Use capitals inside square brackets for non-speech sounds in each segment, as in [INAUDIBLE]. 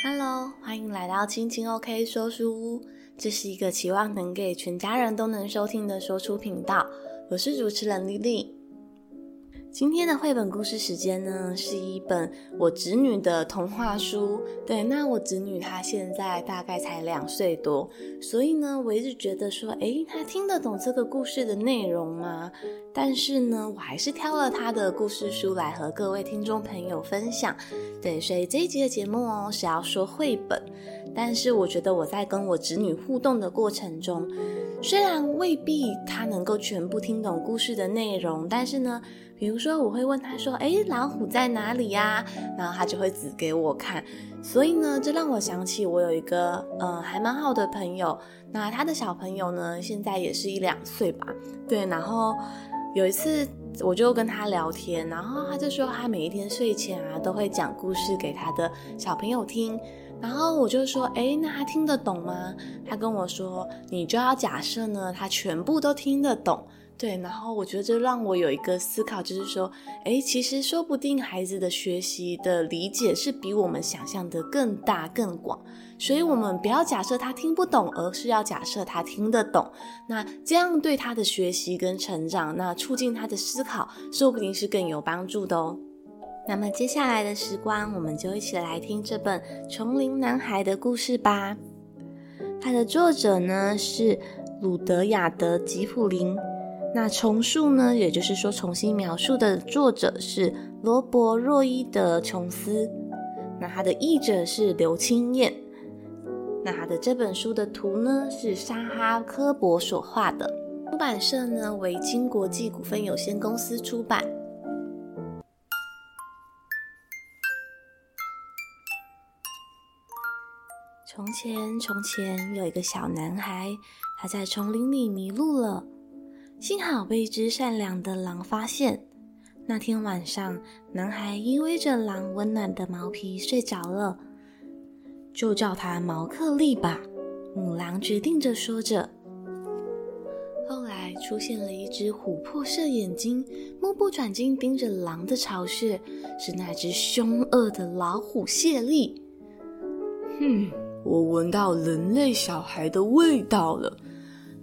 Hello，欢迎来到青青 OK 说书屋。这是一个期望能给全家人都能收听的说书频道。我是主持人丽丽。今天的绘本故事时间呢，是一本我侄女的童话书。对，那我侄女她现在大概才两岁多，所以呢，我一直觉得说，诶，她听得懂这个故事的内容吗？但是呢，我还是挑了她的故事书来和各位听众朋友分享。对，所以这一集的节目哦，是要说绘本。但是我觉得我在跟我侄女互动的过程中，虽然未必她能够全部听懂故事的内容，但是呢，比如说我会问他说：“诶，老虎在哪里呀？”然后他就会指给我看。所以呢，这让我想起我有一个呃还蛮好的朋友，那他的小朋友呢，现在也是一两岁吧。对，然后有一次我就跟他聊天，然后他就说他每一天睡前啊都会讲故事给他的小朋友听。然后我就说，诶，那他听得懂吗？他跟我说，你就要假设呢，他全部都听得懂。对，然后我觉得这让我有一个思考，就是说，诶，其实说不定孩子的学习的理解是比我们想象的更大更广。所以，我们不要假设他听不懂，而是要假设他听得懂。那这样对他的学习跟成长，那促进他的思考，说不定是更有帮助的哦。那么接下来的时光，我们就一起来听这本《丛林男孩》的故事吧。它的作者呢是鲁德亚德·吉普林，那重述呢，也就是说重新描述的作者是罗伯·若伊德·琼斯，那他的译者是刘清燕，那他的这本书的图呢是沙哈科博所画的，出版社呢为金国际股份有限公司出版。从前，从前有一个小男孩，他在丛林里迷路了，幸好被一只善良的狼发现。那天晚上，男孩依偎着狼温暖的毛皮睡着了，就叫他毛克利吧。母狼决定着说着。后来出现了一只琥珀色眼睛、目不转睛盯着狼的巢穴，是那只凶恶的老虎谢利。哼。我闻到人类小孩的味道了，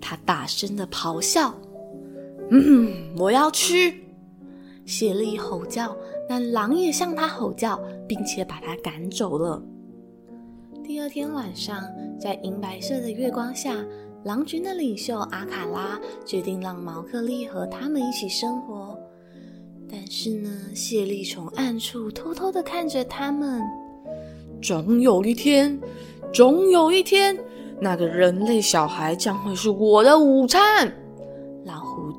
他大声的咆哮：“嗯，我要去！”谢利吼叫，那狼也向他吼叫，并且把他赶走了。第二天晚上，在银白色的月光下，狼群的领袖阿卡拉决定让毛克利和他们一起生活。但是呢，谢利从暗处偷偷的看着他们。总有一天。总有一天，那个人类小孩将会是我的午餐。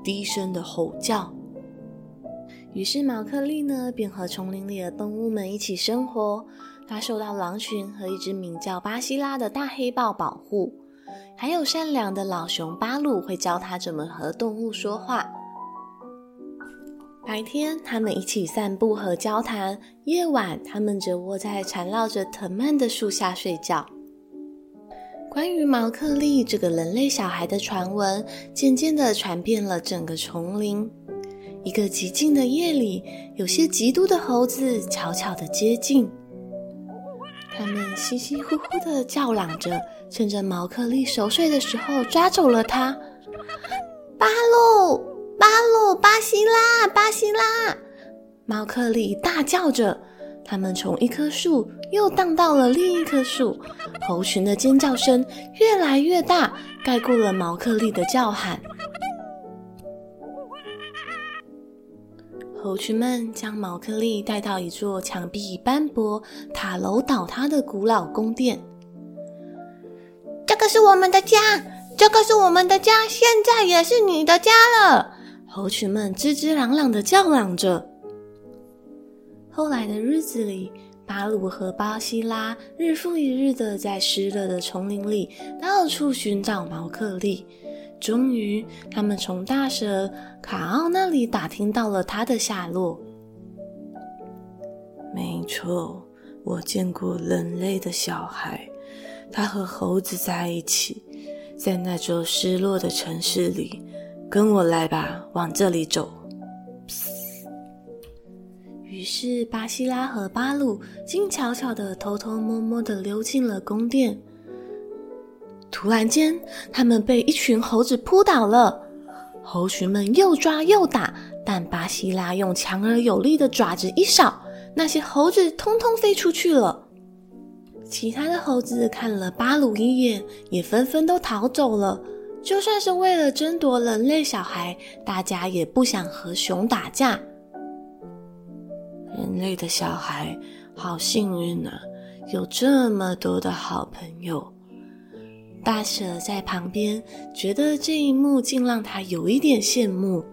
低声的吼叫。于是毛克利呢，便和丛林里的动物们一起生活。他受到狼群和一只名叫巴西拉的大黑豹保护，还有善良的老熊巴鲁会教他怎么和动物说话。白天，他们一起散步和交谈；夜晚，他们则窝在缠绕着藤蔓的树下睡觉。关于毛克利这个人类小孩的传闻，渐渐地传遍了整个丛林。一个寂静的夜里，有些嫉妒的猴子悄悄地接近，他们稀稀呼呼地叫嚷着，趁着毛克利熟睡的时候抓走了他。巴鲁，巴鲁，巴西拉，巴西拉！毛克利大叫着。他们从一棵树又荡到了另一棵树，猴群的尖叫声越来越大，盖过了毛克利的叫喊。猴群们将毛克利带到一座墙壁斑驳、塔楼倒塌的古老宫殿。这个是我们的家，这个是我们的家，现在也是你的家了。猴群们吱吱嚷嚷的叫嚷着。后来的日子里，巴鲁和巴西拉日复一日的在湿热的丛林里到处寻找毛克利。终于，他们从大蛇卡奥那里打听到了他的下落。没错，我见过人类的小孩，他和猴子在一起，在那座失落的城市里。跟我来吧，往这里走。于是巴西拉和巴鲁静悄悄地、偷偷摸摸地溜进了宫殿。突然间，他们被一群猴子扑倒了。猴群们又抓又打，但巴西拉用强而有力的爪子一扫，那些猴子通通飞出去了。其他的猴子看了巴鲁一眼，也纷纷都逃走了。就算是为了争夺人类小孩，大家也不想和熊打架。人类的小孩好幸运啊，有这么多的好朋友。大蛇在旁边觉得这一幕竟让他有一点羡慕。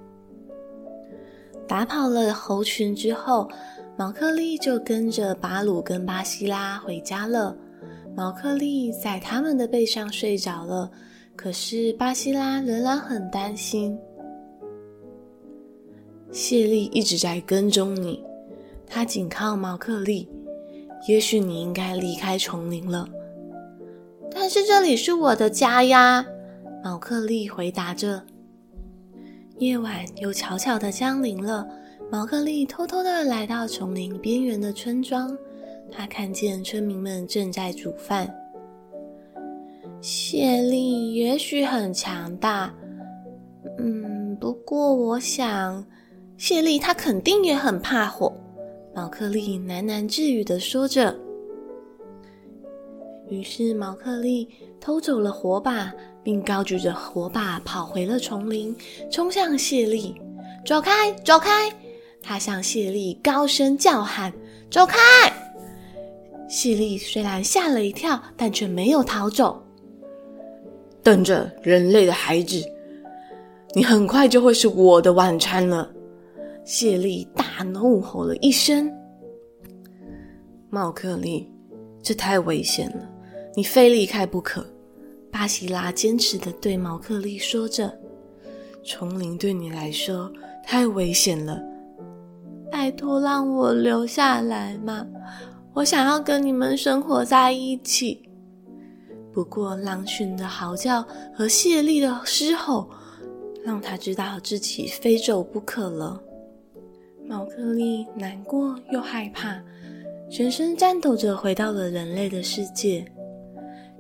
打跑了猴群之后，毛克利就跟着巴鲁跟巴西拉回家了。毛克利在他们的背上睡着了，可是巴西拉仍然很担心。谢丽一直在跟踪你，他紧靠毛克利。也许你应该离开丛林了。但是这里是我的家呀，毛克利回答着。夜晚又悄悄地降临了。毛克利偷偷地来到丛林边缘的村庄，他看见村民们正在煮饭。谢丽也许很强大，嗯，不过我想，谢丽她肯定也很怕火。毛克利喃喃自语的说着。于是毛克利偷走了火把，并高举着火把跑回了丛林，冲向谢丽。走开，走开！他向谢丽高声叫喊：“走开！”谢丽虽然吓了一跳，但却没有逃走。等着，人类的孩子，你很快就会是我的晚餐了！谢丽大怒吼了一声：“毛克利，这太危险了，你非离开不可！”巴西拉坚持的对毛克利说着：“丛林对你来说太危险了。”拜托，让我留下来嘛！我想要跟你们生活在一起。不过，狼群的嚎叫和谢丽的嘶吼，让他知道自己非走不可了。毛克利难过又害怕，全身颤抖着回到了人类的世界。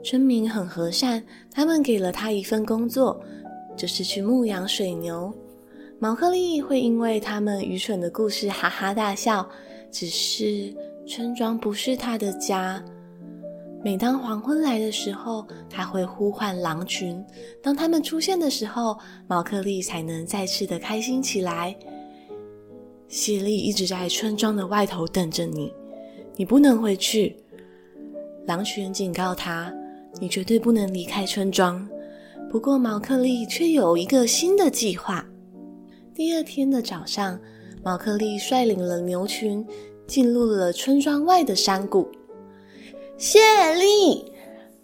村民很和善，他们给了他一份工作，就是去牧养水牛。毛克利会因为他们愚蠢的故事哈哈大笑，只是村庄不是他的家。每当黄昏来的时候，他会呼唤狼群。当他们出现的时候，毛克利才能再次的开心起来。谢丽一直在村庄的外头等着你，你不能回去。狼群警告他，你绝对不能离开村庄。不过毛克利却有一个新的计划。第二天的早上，毛克利率领了牛群进入了村庄外的山谷。谢丽，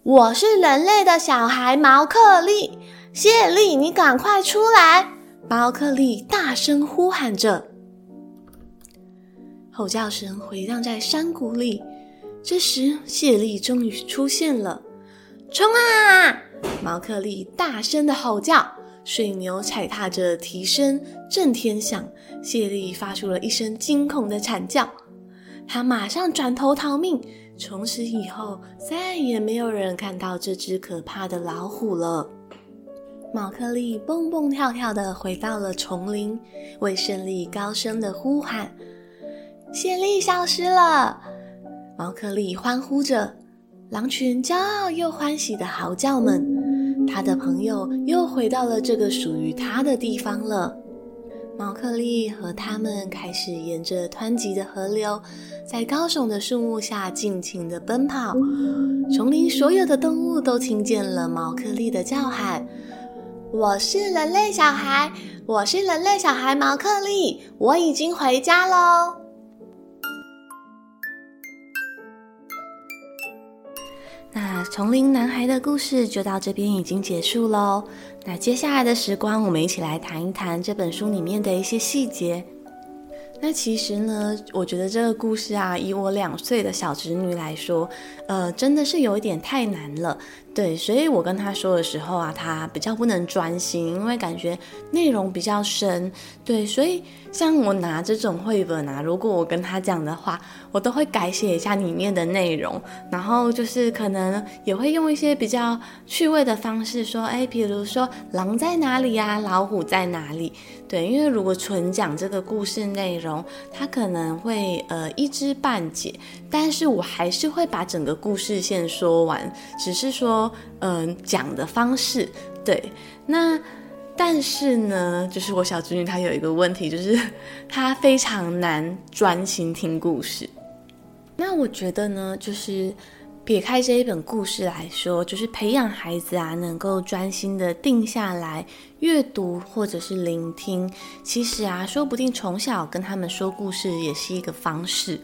我是人类的小孩毛克利。谢丽，你赶快出来！毛克利大声呼喊着，吼叫声回荡在山谷里。这时，谢丽终于出现了。冲啊！毛克利大声的吼叫。水牛踩踏着蹄声震天响，谢丽发出了一声惊恐的惨叫，他马上转头逃命。从此以后，再也没有人看到这只可怕的老虎了。毛克利蹦蹦跳跳地回到了丛林，为胜利高声地呼喊：“谢丽消失了！”毛克利欢呼着，狼群骄傲又欢喜地嚎叫们。他的朋友又回到了这个属于他的地方了。毛克利和他们开始沿着湍急的河流，在高耸的树木下尽情地奔跑。丛林所有的动物都听见了毛克利的叫喊：“我是人类小孩，我是人类小孩毛克利，我已经回家喽。”丛林男孩的故事就到这边已经结束喽。那接下来的时光，我们一起来谈一谈这本书里面的一些细节。那其实呢，我觉得这个故事啊，以我两岁的小侄女来说，呃，真的是有一点太难了。对，所以我跟他说的时候啊，他比较不能专心，因为感觉内容比较深。对，所以像我拿这种绘本啊，如果我跟他讲的话，我都会改写一下里面的内容，然后就是可能也会用一些比较趣味的方式说，哎，比如说狼在哪里呀，老虎在哪里？对，因为如果纯讲这个故事内容，他可能会呃一知半解，但是我还是会把整个故事线说完，只是说嗯、讲的方式。对，那但是呢，就是我小侄女她有一个问题，就是 [LAUGHS] 她非常难专心听故事。那我觉得呢，就是。撇开这一本故事来说，就是培养孩子啊，能够专心的定下来阅读或者是聆听。其实啊，说不定从小跟他们说故事也是一个方式。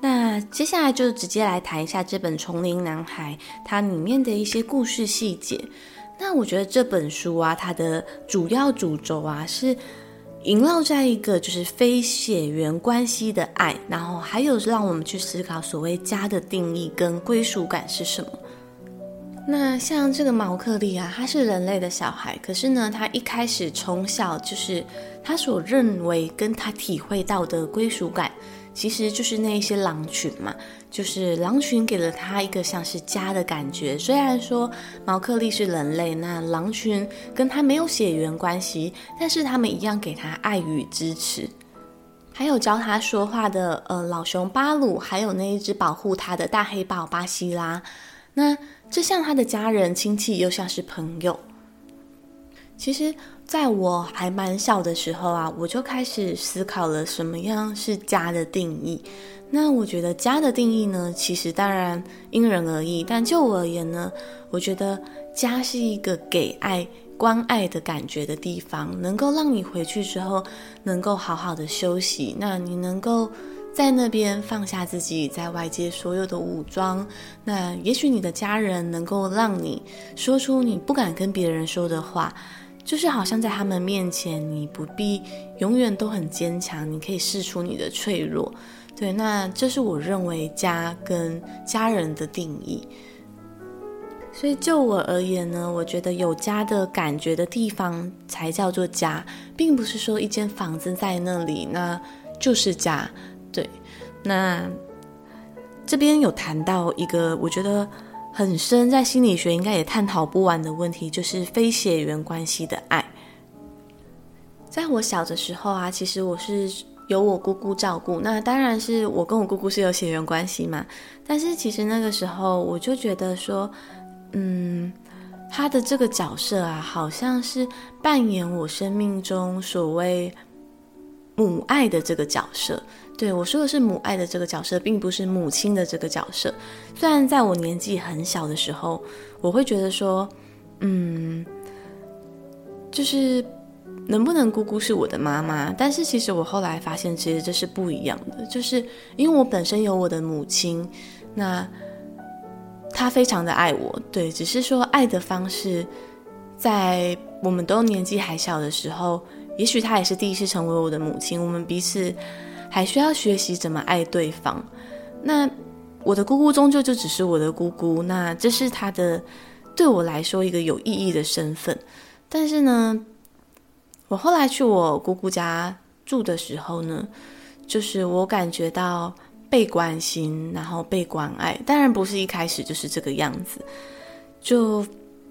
那接下来就直接来谈一下这本《丛林男孩》它里面的一些故事细节。那我觉得这本书啊，它的主要主轴啊是。萦绕在一个就是非血缘关系的爱，然后还有让我们去思考所谓家的定义跟归属感是什么。那像这个毛克利啊，他是人类的小孩，可是呢，他一开始从小就是他所认为跟他体会到的归属感。其实就是那一些狼群嘛，就是狼群给了他一个像是家的感觉。虽然说毛克利是人类，那狼群跟他没有血缘关系，但是他们一样给他爱与支持。还有教他说话的呃老熊巴鲁，还有那一只保护他的大黑豹巴西拉。那这像他的家人亲戚，又像是朋友。其实。在我还蛮小的时候啊，我就开始思考了什么样是家的定义。那我觉得家的定义呢，其实当然因人而异，但就我而言呢，我觉得家是一个给爱、关爱的感觉的地方，能够让你回去之后能够好好的休息。那你能够在那边放下自己在外界所有的武装。那也许你的家人能够让你说出你不敢跟别人说的话。就是好像在他们面前，你不必永远都很坚强，你可以试出你的脆弱。对，那这是我认为家跟家人的定义。所以就我而言呢，我觉得有家的感觉的地方才叫做家，并不是说一间房子在那里，那就是家。对，那这边有谈到一个，我觉得。很深，在心理学应该也探讨不完的问题，就是非血缘关系的爱。在我小的时候啊，其实我是由我姑姑照顾，那当然是我跟我姑姑是有血缘关系嘛。但是其实那个时候，我就觉得说，嗯，他的这个角色啊，好像是扮演我生命中所谓母爱的这个角色。对，我说的是母爱的这个角色，并不是母亲的这个角色。虽然在我年纪很小的时候，我会觉得说，嗯，就是能不能姑姑是我的妈妈？但是其实我后来发现，其实这是不一样的。就是因为我本身有我的母亲，那她非常的爱我，对，只是说爱的方式，在我们都年纪还小的时候，也许她也是第一次成为我的母亲，我们彼此。还需要学习怎么爱对方。那我的姑姑终究就只是我的姑姑，那这是她的对我来说一个有意义的身份。但是呢，我后来去我姑姑家住的时候呢，就是我感觉到被关心，然后被关爱。当然不是一开始就是这个样子，就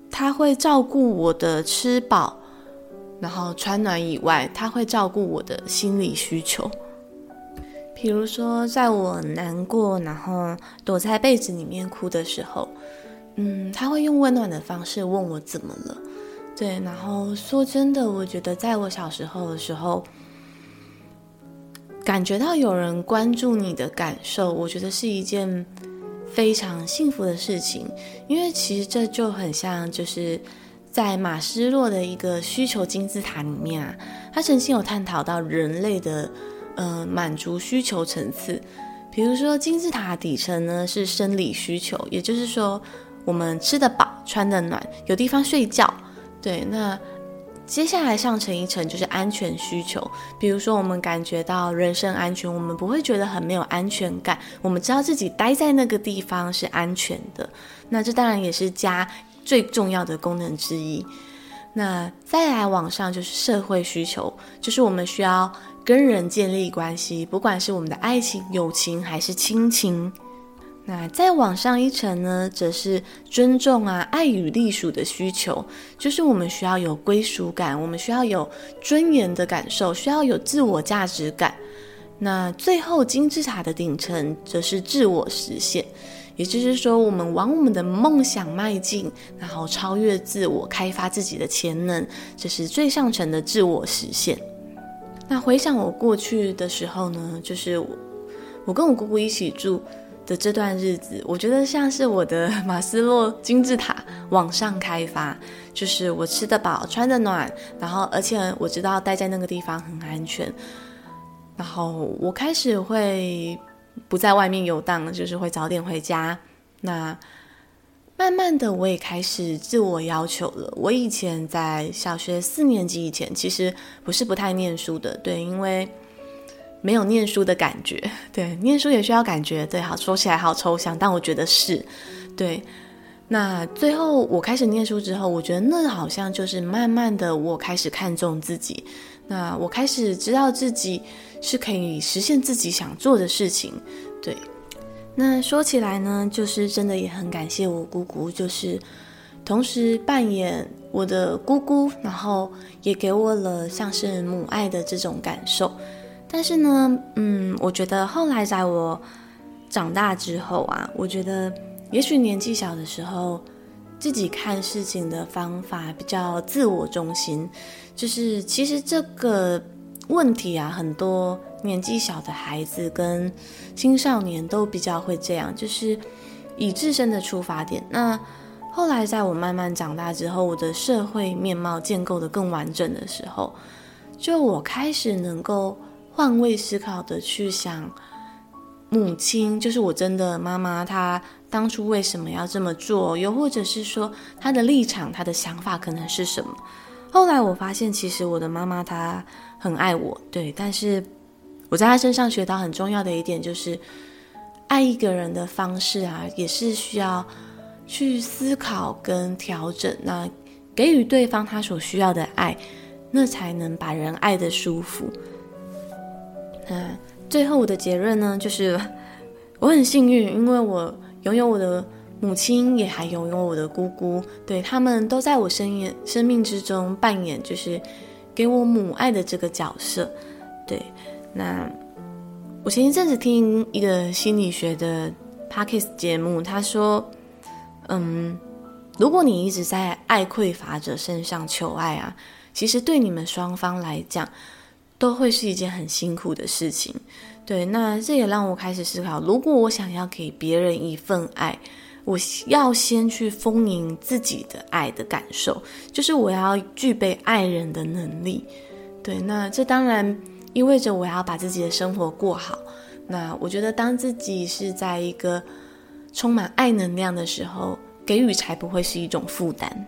他会照顾我的吃饱，然后穿暖以外，他会照顾我的心理需求。比如说，在我难过，然后躲在被子里面哭的时候，嗯，他会用温暖的方式问我怎么了。对，然后说真的，我觉得在我小时候的时候，感觉到有人关注你的感受，我觉得是一件非常幸福的事情。因为其实这就很像，就是在马斯洛的一个需求金字塔里面啊，他曾经有探讨到人类的。呃，满足需求层次，比如说金字塔底层呢是生理需求，也就是说我们吃得饱、穿得暖、有地方睡觉。对，那接下来上层一层就是安全需求，比如说我们感觉到人身安全，我们不会觉得很没有安全感，我们知道自己待在那个地方是安全的。那这当然也是家最重要的功能之一。那再来往上就是社会需求，就是我们需要跟人建立关系，不管是我们的爱情、友情还是亲情。那再往上一层呢，则是尊重啊、爱与隶属的需求，就是我们需要有归属感，我们需要有尊严的感受，需要有自我价值感。那最后金字塔的顶层则是自我实现，也就是说，我们往我们的梦想迈进，然后超越自我，开发自己的潜能，这是最上层的自我实现。那回想我过去的时候呢，就是我，跟我姑姑一起住。的这段日子，我觉得像是我的马斯洛金字塔往上开发，就是我吃得饱，穿得暖，然后而且我知道待在那个地方很安全，然后我开始会不在外面游荡，就是会早点回家。那慢慢的，我也开始自我要求了。我以前在小学四年级以前，其实不是不太念书的，对，因为。没有念书的感觉，[LAUGHS] 对，念书也需要感觉，对，好，说起来好抽象，但我觉得是，对。那最后我开始念书之后，我觉得那好像就是慢慢的，我开始看重自己，那我开始知道自己是可以实现自己想做的事情，对。那说起来呢，就是真的也很感谢我姑姑，就是同时扮演我的姑姑，然后也给我了像是母爱的这种感受。但是呢，嗯，我觉得后来在我长大之后啊，我觉得也许年纪小的时候，自己看事情的方法比较自我中心，就是其实这个问题啊，很多年纪小的孩子跟青少年都比较会这样，就是以自身的出发点。那后来在我慢慢长大之后，我的社会面貌建构得更完整的时候，就我开始能够。换位思考的去想，母亲就是我真的妈妈，她当初为什么要这么做？又或者是说她的立场、她的想法可能是什么？后来我发现，其实我的妈妈她很爱我，对，但是我在她身上学到很重要的一点就是，爱一个人的方式啊，也是需要去思考跟调整，那给予对方他所需要的爱，那才能把人爱的舒服。嗯，最后我的结论呢，就是 [LAUGHS] 我很幸运，因为我拥有我的母亲，也还拥有我的姑姑，对，他们都在我生命生命之中扮演，就是给我母爱的这个角色。对，那我前一阵子听一个心理学的 Podcast 节目，他说，嗯，如果你一直在爱匮乏者身上求爱啊，其实对你们双方来讲。都会是一件很辛苦的事情，对。那这也让我开始思考，如果我想要给别人一份爱，我要先去丰盈自己的爱的感受，就是我要具备爱人的能力，对。那这当然意味着我要把自己的生活过好。那我觉得，当自己是在一个充满爱能量的时候，给予才不会是一种负担。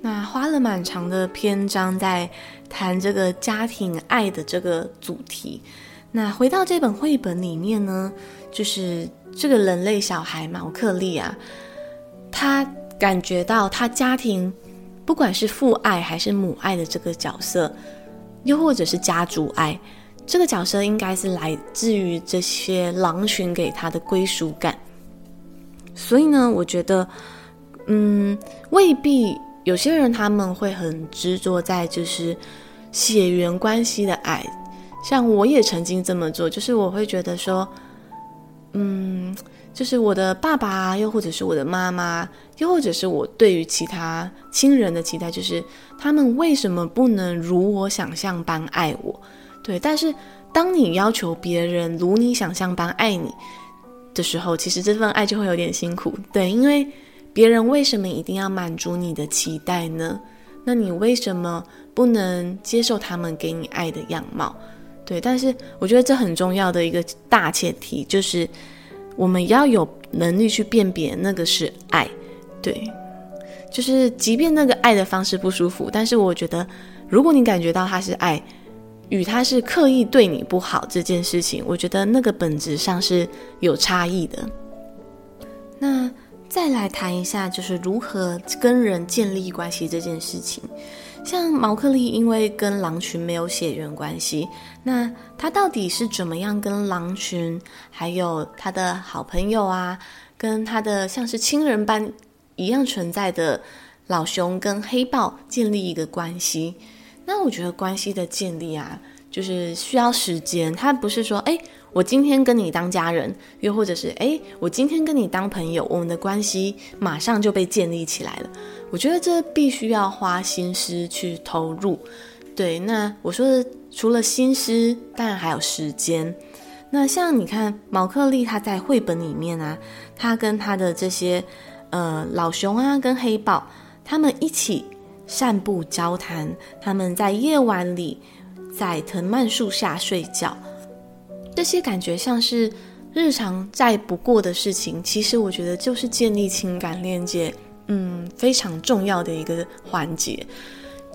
那花了蛮长的篇章在谈这个家庭爱的这个主题。那回到这本绘本里面呢，就是这个人类小孩毛克利啊，他感觉到他家庭不管是父爱还是母爱的这个角色，又或者是家族爱，这个角色应该是来自于这些狼群给他的归属感。所以呢，我觉得，嗯，未必。有些人他们会很执着在就是血缘关系的爱，像我也曾经这么做，就是我会觉得说，嗯，就是我的爸爸，又或者是我的妈妈，又或者是我对于其他亲人的期待，就是他们为什么不能如我想象般爱我？对，但是当你要求别人如你想象般爱你的时候，其实这份爱就会有点辛苦，对，因为。别人为什么一定要满足你的期待呢？那你为什么不能接受他们给你爱的样貌？对，但是我觉得这很重要的一个大前提就是，我们要有能力去辨别那个是爱。对，就是即便那个爱的方式不舒服，但是我觉得，如果你感觉到他是爱，与他是刻意对你不好这件事情，我觉得那个本质上是有差异的。那再来谈一下，就是如何跟人建立关系这件事情。像毛克利，因为跟狼群没有血缘关系，那他到底是怎么样跟狼群，还有他的好朋友啊，跟他的像是亲人般一样存在的老熊跟黑豹建立一个关系？那我觉得关系的建立啊，就是需要时间，他不是说，哎。我今天跟你当家人，又或者是诶，我今天跟你当朋友，我们的关系马上就被建立起来了。我觉得这必须要花心思去投入。对，那我说的除了心思，当然还有时间。那像你看，毛克利他在绘本里面啊，他跟他的这些呃老熊啊，跟黑豹，他们一起散步交谈，他们在夜晚里在藤蔓树下睡觉。这些感觉像是日常再不过的事情，其实我觉得就是建立情感链接，嗯，非常重要的一个环节。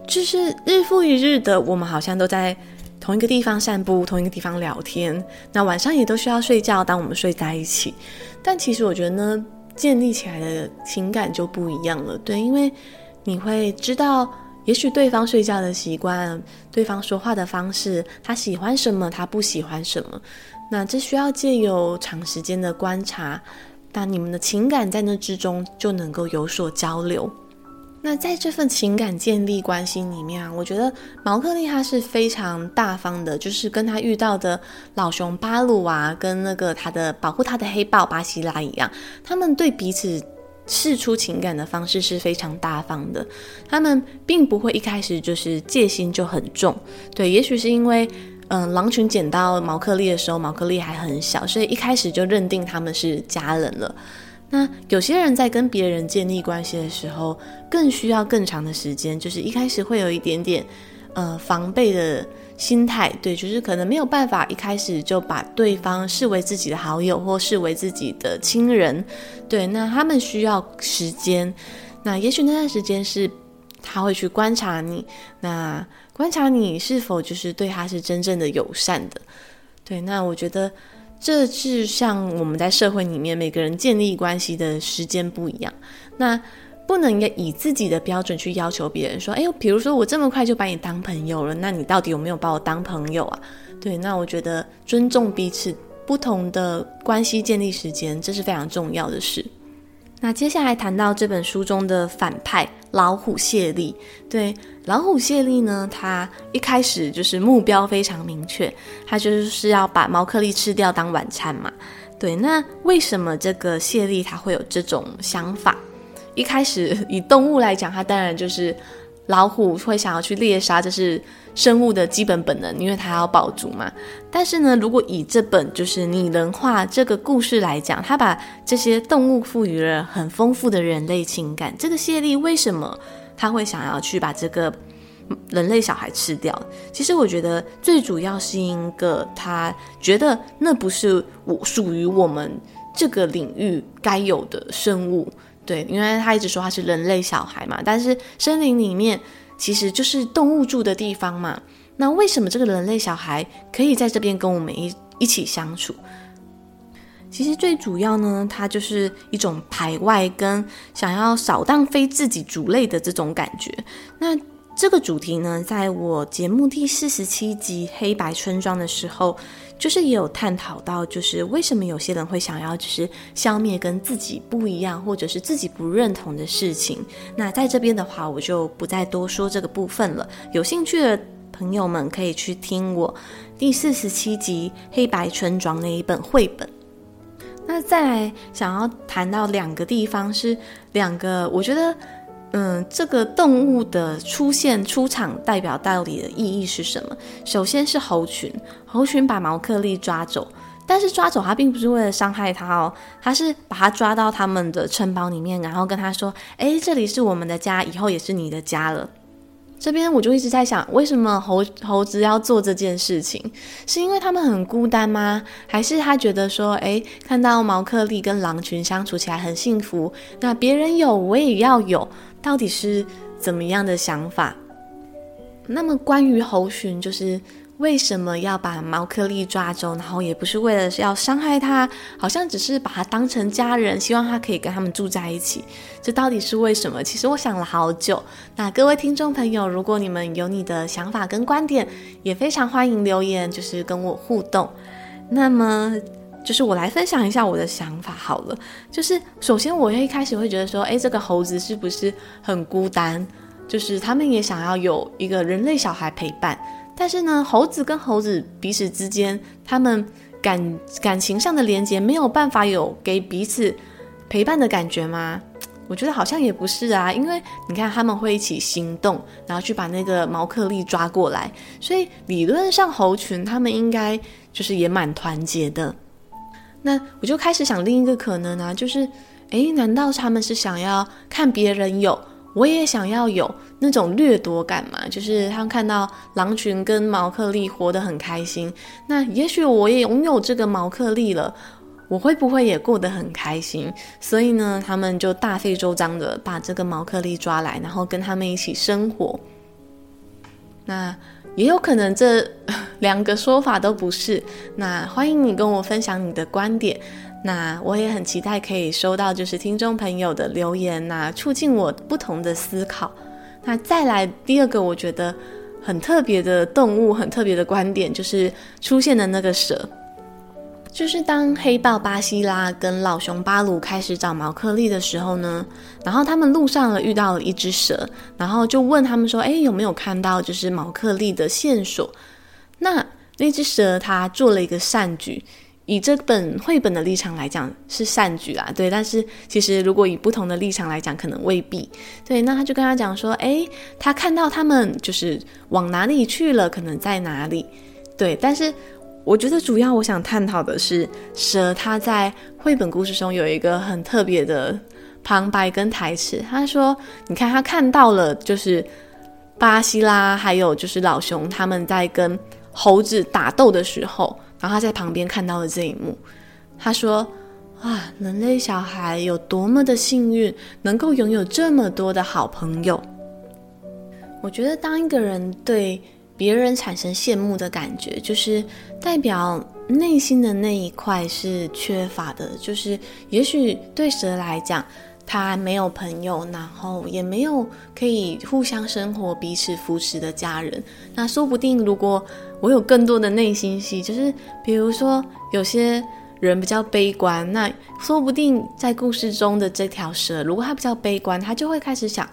就是日复一日的，我们好像都在同一个地方散步，同一个地方聊天。那晚上也都需要睡觉，当我们睡在一起。但其实我觉得呢，建立起来的情感就不一样了。对，因为你会知道。也许对方睡觉的习惯，对方说话的方式，他喜欢什么，他不喜欢什么，那这需要借由长时间的观察，那你们的情感在那之中就能够有所交流。那在这份情感建立关系里面啊，我觉得毛克利他是非常大方的，就是跟他遇到的老熊巴鲁啊，跟那个他的保护他的黑豹巴西拉一样，他们对彼此。释出情感的方式是非常大方的，他们并不会一开始就是戒心就很重。对，也许是因为，嗯、狼群捡到毛克利的时候，毛克利还很小，所以一开始就认定他们是家人了。那有些人在跟别人建立关系的时候，更需要更长的时间，就是一开始会有一点点，呃，防备的。心态对，就是可能没有办法一开始就把对方视为自己的好友或视为自己的亲人，对，那他们需要时间，那也许那段时间是他会去观察你，那观察你是否就是对他是真正的友善的，对，那我觉得这是像我们在社会里面每个人建立关系的时间不一样，那。不能以自己的标准去要求别人，说，哎呦，比如说我这么快就把你当朋友了，那你到底有没有把我当朋友啊？对，那我觉得尊重彼此不同的关系建立时间，这是非常重要的事。那接下来谈到这本书中的反派老虎谢利，对，老虎谢利呢，他一开始就是目标非常明确，他就是要把毛克利吃掉当晚餐嘛。对，那为什么这个谢利他会有这种想法？一开始以动物来讲，他当然就是老虎会想要去猎杀，这是生物的基本本能，因为它要保足嘛。但是呢，如果以这本就是拟人化这个故事来讲，它把这些动物赋予了很丰富的人类情感。这个谢利为什么他会想要去把这个人类小孩吃掉？其实我觉得最主要是一个他觉得那不是我属于我们这个领域该有的生物。对，因为他一直说他是人类小孩嘛，但是森林里面其实就是动物住的地方嘛。那为什么这个人类小孩可以在这边跟我们一一起相处？其实最主要呢，它就是一种排外跟想要扫荡非自己族类的这种感觉。那这个主题呢，在我节目第四十七集《黑白村庄》的时候。就是也有探讨到，就是为什么有些人会想要就是消灭跟自己不一样，或者是自己不认同的事情。那在这边的话，我就不再多说这个部分了。有兴趣的朋友们可以去听我第四十七集《黑白村庄》那一本绘本。那再来想要谈到两个地方，是两个我觉得。嗯，这个动物的出现出场代表到底的意义是什么？首先是猴群，猴群把毛克利抓走，但是抓走他并不是为了伤害他哦，他是把他抓到他们的城堡里面，然后跟他说：“诶，这里是我们的家，以后也是你的家了。”这边我就一直在想，为什么猴猴子要做这件事情？是因为他们很孤单吗？还是他觉得说，诶，看到毛克利跟狼群相处起来很幸福，那别人有我也要有。到底是怎么样的想法。那么关于猴群，就是。为什么要把毛克利抓走？然后也不是为了要伤害他，好像只是把他当成家人，希望他可以跟他们住在一起。这到底是为什么？其实我想了好久。那各位听众朋友，如果你们有你的想法跟观点，也非常欢迎留言，就是跟我互动。那么，就是我来分享一下我的想法好了。就是首先，我一开始会觉得说，诶，这个猴子是不是很孤单？就是他们也想要有一个人类小孩陪伴。但是呢，猴子跟猴子彼此之间，他们感感情上的连接没有办法有给彼此陪伴的感觉吗？我觉得好像也不是啊，因为你看他们会一起行动，然后去把那个毛克利抓过来，所以理论上猴群他们应该就是也蛮团结的。那我就开始想另一个可能啊，就是，诶，难道他们是想要看别人有？我也想要有那种掠夺感嘛，就是他们看到狼群跟毛克利活得很开心，那也许我也拥有这个毛克利了，我会不会也过得很开心？所以呢，他们就大费周章的把这个毛克利抓来，然后跟他们一起生活。那也有可能这 [LAUGHS] 两个说法都不是，那欢迎你跟我分享你的观点。那我也很期待可以收到就是听众朋友的留言呐、促进我不同的思考。那再来第二个我觉得很特别的动物，很特别的观点就是出现的那个蛇，就是当黑豹巴西拉跟老熊巴鲁开始找毛克利的时候呢，然后他们路上了遇到了一只蛇，然后就问他们说，哎，有没有看到就是毛克利的线索？那那只蛇它做了一个善举。以这本绘本的立场来讲是善举啦，对，但是其实如果以不同的立场来讲，可能未必。对，那他就跟他讲说，诶，他看到他们就是往哪里去了，可能在哪里。对，但是我觉得主要我想探讨的是蛇，他在绘本故事中有一个很特别的旁白跟台词，他说，你看他看到了，就是巴西拉还有就是老熊他们在跟猴子打斗的时候。然后他在旁边看到了这一幕，他说：“啊，人类小孩有多么的幸运，能够拥有这么多的好朋友。”我觉得，当一个人对别人产生羡慕的感觉，就是代表内心的那一块是缺乏的。就是，也许对蛇来讲，他没有朋友，然后也没有可以互相生活、彼此扶持的家人。那说不定，如果我有更多的内心戏，就是比如说有些人比较悲观，那说不定在故事中的这条蛇，如果他比较悲观，他就会开始想：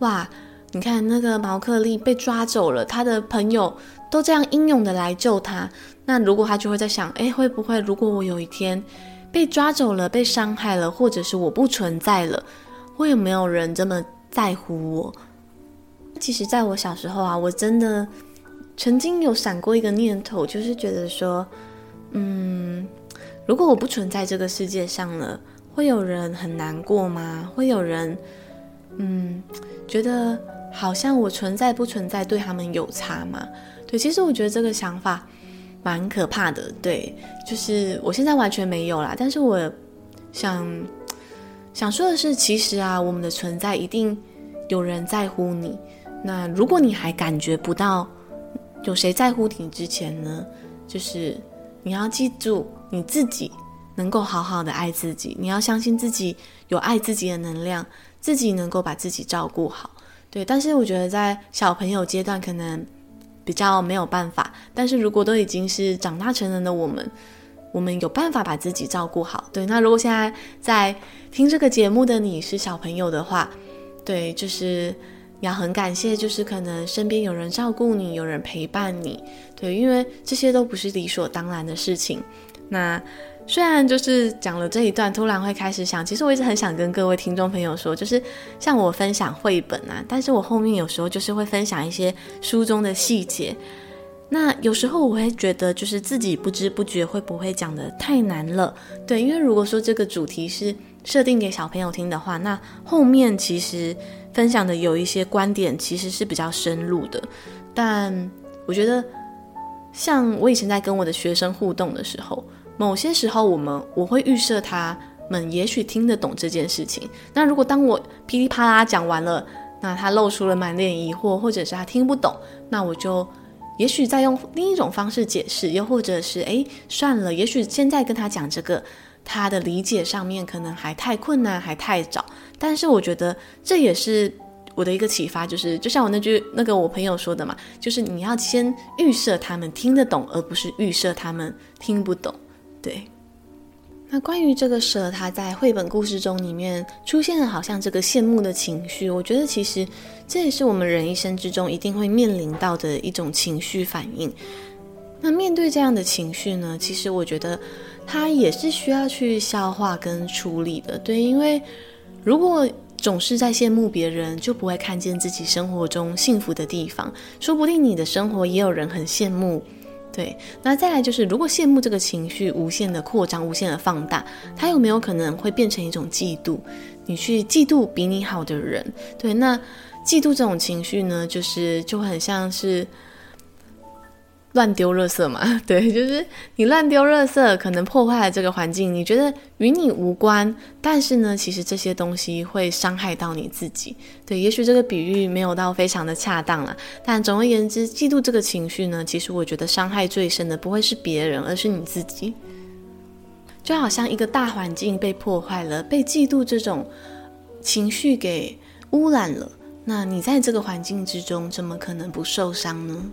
哇，你看那个毛克利被抓走了，他的朋友都这样英勇的来救他，那如果他就会在想：诶，会不会如果我有一天被抓走了、被伤害了，或者是我不存在了，会有没有人这么在乎我？其实，在我小时候啊，我真的。曾经有闪过一个念头，就是觉得说，嗯，如果我不存在这个世界上了，会有人很难过吗？会有人，嗯，觉得好像我存在不存在对他们有差吗？对，其实我觉得这个想法蛮可怕的。对，就是我现在完全没有啦，但是我想想说的是，其实啊，我们的存在一定有人在乎你。那如果你还感觉不到，有谁在乎你之前呢？就是你要记住你自己能够好好的爱自己，你要相信自己有爱自己的能量，自己能够把自己照顾好。对，但是我觉得在小朋友阶段可能比较没有办法，但是如果都已经是长大成人的我们，我们有办法把自己照顾好。对，那如果现在在听这个节目的你是小朋友的话，对，就是。要很感谢，就是可能身边有人照顾你，有人陪伴你，对，因为这些都不是理所当然的事情。那虽然就是讲了这一段，突然会开始想，其实我一直很想跟各位听众朋友说，就是像我分享绘本啊，但是我后面有时候就是会分享一些书中的细节。那有时候我会觉得，就是自己不知不觉会不会讲得太难了，对，因为如果说这个主题是设定给小朋友听的话，那后面其实。分享的有一些观点其实是比较深入的，但我觉得，像我以前在跟我的学生互动的时候，某些时候我们我会预设他们也许听得懂这件事情。那如果当我噼里啪啦讲完了，那他露出了满脸疑惑，或者是他听不懂，那我就也许再用另一种方式解释，又或者是诶，算了，也许现在跟他讲这个，他的理解上面可能还太困难，还太早。但是我觉得这也是我的一个启发，就是就像我那句那个我朋友说的嘛，就是你要先预设他们听得懂，而不是预设他们听不懂，对。那关于这个蛇，它在绘本故事中里面出现了，好像这个羡慕的情绪。我觉得其实这也是我们人一生之中一定会面临到的一种情绪反应。那面对这样的情绪呢，其实我觉得它也是需要去消化跟处理的。对，因为如果总是在羡慕别人，就不会看见自己生活中幸福的地方。说不定你的生活也有人很羡慕。对，那再来就是，如果羡慕这个情绪无限的扩张、无限的放大，它有没有可能会变成一种嫉妒？你去嫉妒比你好的人，对，那嫉妒这种情绪呢，就是就很像是。乱丢垃圾嘛，[LAUGHS] 对，就是你乱丢垃圾，可能破坏了这个环境。你觉得与你无关，但是呢，其实这些东西会伤害到你自己。对，也许这个比喻没有到非常的恰当了，但总而言之，嫉妒这个情绪呢，其实我觉得伤害最深的不会是别人，而是你自己。就好像一个大环境被破坏了，被嫉妒这种情绪给污染了，那你在这个环境之中，怎么可能不受伤呢？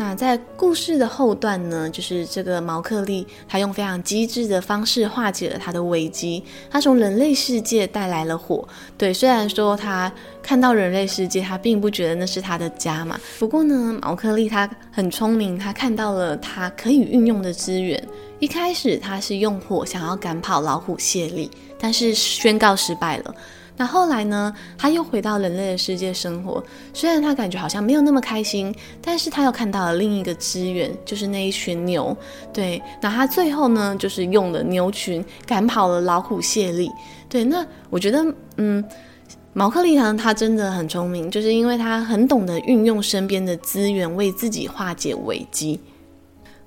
那在故事的后段呢，就是这个毛克利，他用非常机智的方式化解了他的危机。他从人类世界带来了火，对，虽然说他看到人类世界，他并不觉得那是他的家嘛。不过呢，毛克利他很聪明，他看到了他可以运用的资源。一开始他是用火想要赶跑老虎谢利，但是宣告失败了。那后来呢？他又回到人类的世界生活，虽然他感觉好像没有那么开心，但是他又看到了另一个资源，就是那一群牛。对，那他最后呢，就是用了牛群赶跑了老虎谢利。对，那我觉得，嗯，毛克利他他真的很聪明，就是因为他很懂得运用身边的资源为自己化解危机。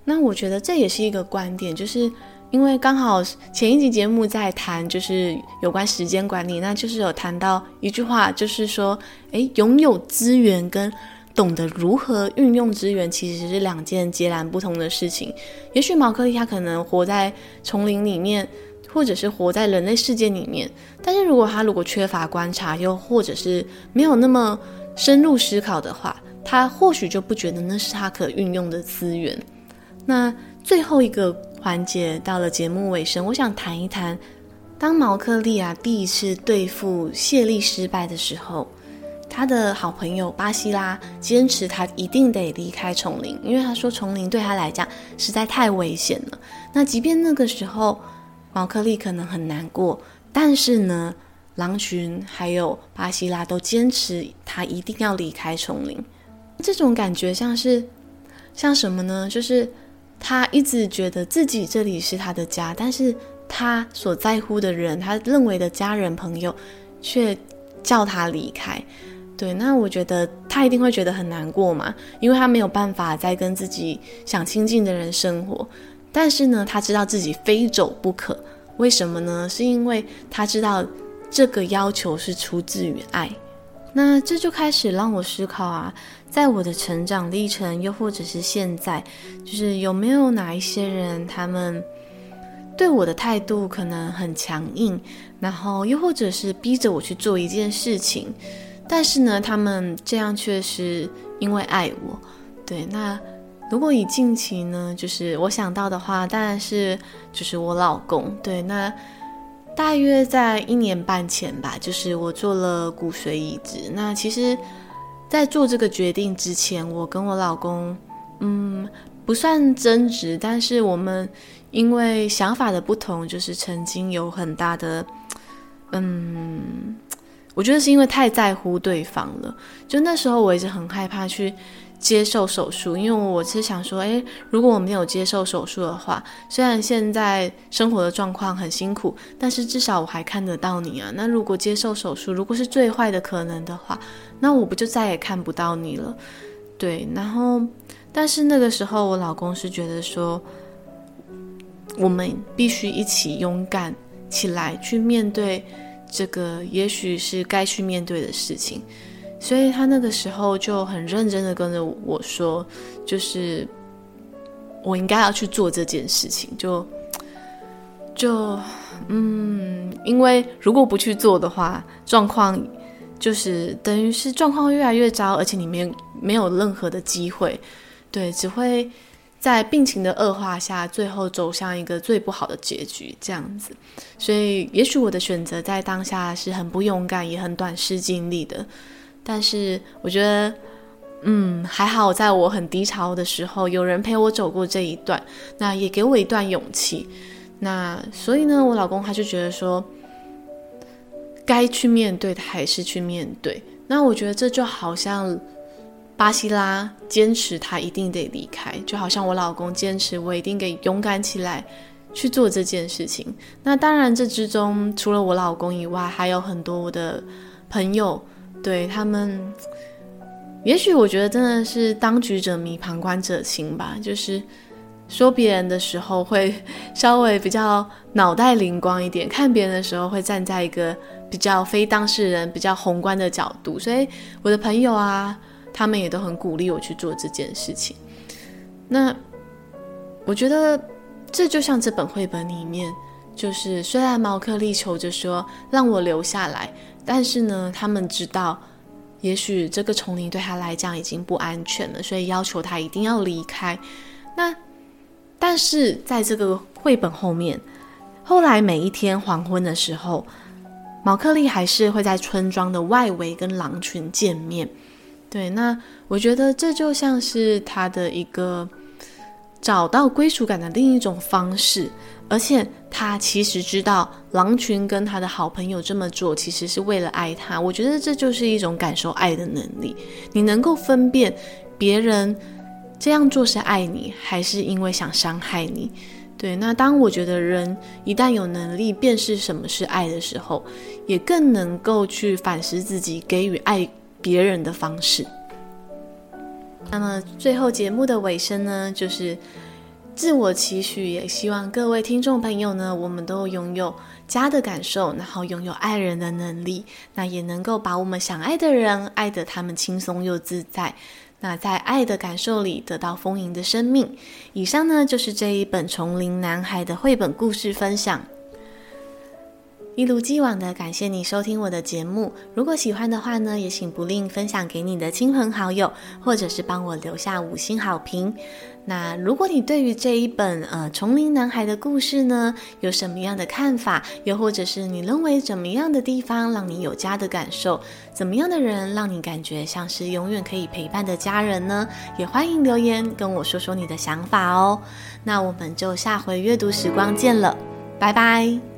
那我觉得这也是一个观点，就是。因为刚好前一集节目在谈，就是有关时间管理，那就是有谈到一句话，就是说，诶，拥有资源跟懂得如何运用资源，其实是两件截然不同的事情。也许毛克利他可能活在丛林里面，或者是活在人类世界里面，但是如果他如果缺乏观察，又或者是没有那么深入思考的话，他或许就不觉得那是他可运用的资源。那最后一个。环节到了节目尾声，我想谈一谈，当毛克利啊第一次对付谢利失败的时候，他的好朋友巴西拉坚持他一定得离开丛林，因为他说丛林对他来讲实在太危险了。那即便那个时候毛克利可能很难过，但是呢，狼群还有巴西拉都坚持他一定要离开丛林。这种感觉像是像什么呢？就是。他一直觉得自己这里是他的家，但是他所在乎的人，他认为的家人朋友，却叫他离开。对，那我觉得他一定会觉得很难过嘛，因为他没有办法再跟自己想亲近的人生活。但是呢，他知道自己非走不可。为什么呢？是因为他知道这个要求是出自于爱。那这就开始让我思考啊。在我的成长历程，又或者是现在，就是有没有哪一些人，他们对我的态度可能很强硬，然后又或者是逼着我去做一件事情，但是呢，他们这样却是因为爱我。对，那如果以近期呢，就是我想到的话，当然是就是我老公。对，那大约在一年半前吧，就是我做了骨髓移植。那其实。在做这个决定之前，我跟我老公，嗯，不算争执，但是我们因为想法的不同，就是曾经有很大的，嗯，我觉得是因为太在乎对方了。就那时候，我一直很害怕去接受手术，因为我是想说，诶，如果我没有接受手术的话，虽然现在生活的状况很辛苦，但是至少我还看得到你啊。那如果接受手术，如果是最坏的可能的话，那我不就再也看不到你了？对，然后，但是那个时候我老公是觉得说，我们必须一起勇敢起来，去面对这个也许是该去面对的事情。所以他那个时候就很认真的跟着我说，就是我应该要去做这件事情，就就嗯，因为如果不去做的话，状况就是等于是状况会越来越糟，而且里面没有任何的机会，对，只会在病情的恶化下，最后走向一个最不好的结局，这样子。所以，也许我的选择在当下是很不勇敢，也很短视近利的。但是我觉得，嗯，还好，在我很低潮的时候，有人陪我走过这一段，那也给我一段勇气。那所以呢，我老公他就觉得说，该去面对的还是去面对。那我觉得这就好像巴西拉坚持他一定得离开，就好像我老公坚持我一定得勇敢起来去做这件事情。那当然，这之中除了我老公以外，还有很多我的朋友。对他们，也许我觉得真的是当局者迷，旁观者清吧。就是说别人的时候会稍微比较脑袋灵光一点，看别人的时候会站在一个比较非当事人、比较宏观的角度。所以我的朋友啊，他们也都很鼓励我去做这件事情。那我觉得这就像这本绘本里面，就是虽然毛克利求着说让我留下来。但是呢，他们知道，也许这个丛林对他来讲已经不安全了，所以要求他一定要离开。那，但是在这个绘本后面，后来每一天黄昏的时候，毛克利还是会在村庄的外围跟狼群见面。对，那我觉得这就像是他的一个找到归属感的另一种方式。而且他其实知道狼群跟他的好朋友这么做，其实是为了爱他。我觉得这就是一种感受爱的能力。你能够分辨别人这样做是爱你，还是因为想伤害你。对，那当我觉得人一旦有能力辨识什么是爱的时候，也更能够去反思自己给予爱别人的方式。那么最后节目的尾声呢，就是。自我期许，也希望各位听众朋友呢，我们都拥有家的感受，然后拥有爱人的能力，那也能够把我们想爱的人爱得他们轻松又自在，那在爱的感受里得到丰盈的生命。以上呢，就是这一本《丛林男孩》的绘本故事分享。一如既往的感谢你收听我的节目，如果喜欢的话呢，也请不吝分享给你的亲朋好友，或者是帮我留下五星好评。那如果你对于这一本呃《丛林男孩》的故事呢，有什么样的看法，又或者是你认为怎么样的地方让你有家的感受，怎么样的人让你感觉像是永远可以陪伴的家人呢？也欢迎留言跟我说说你的想法哦。那我们就下回阅读时光见了，拜拜。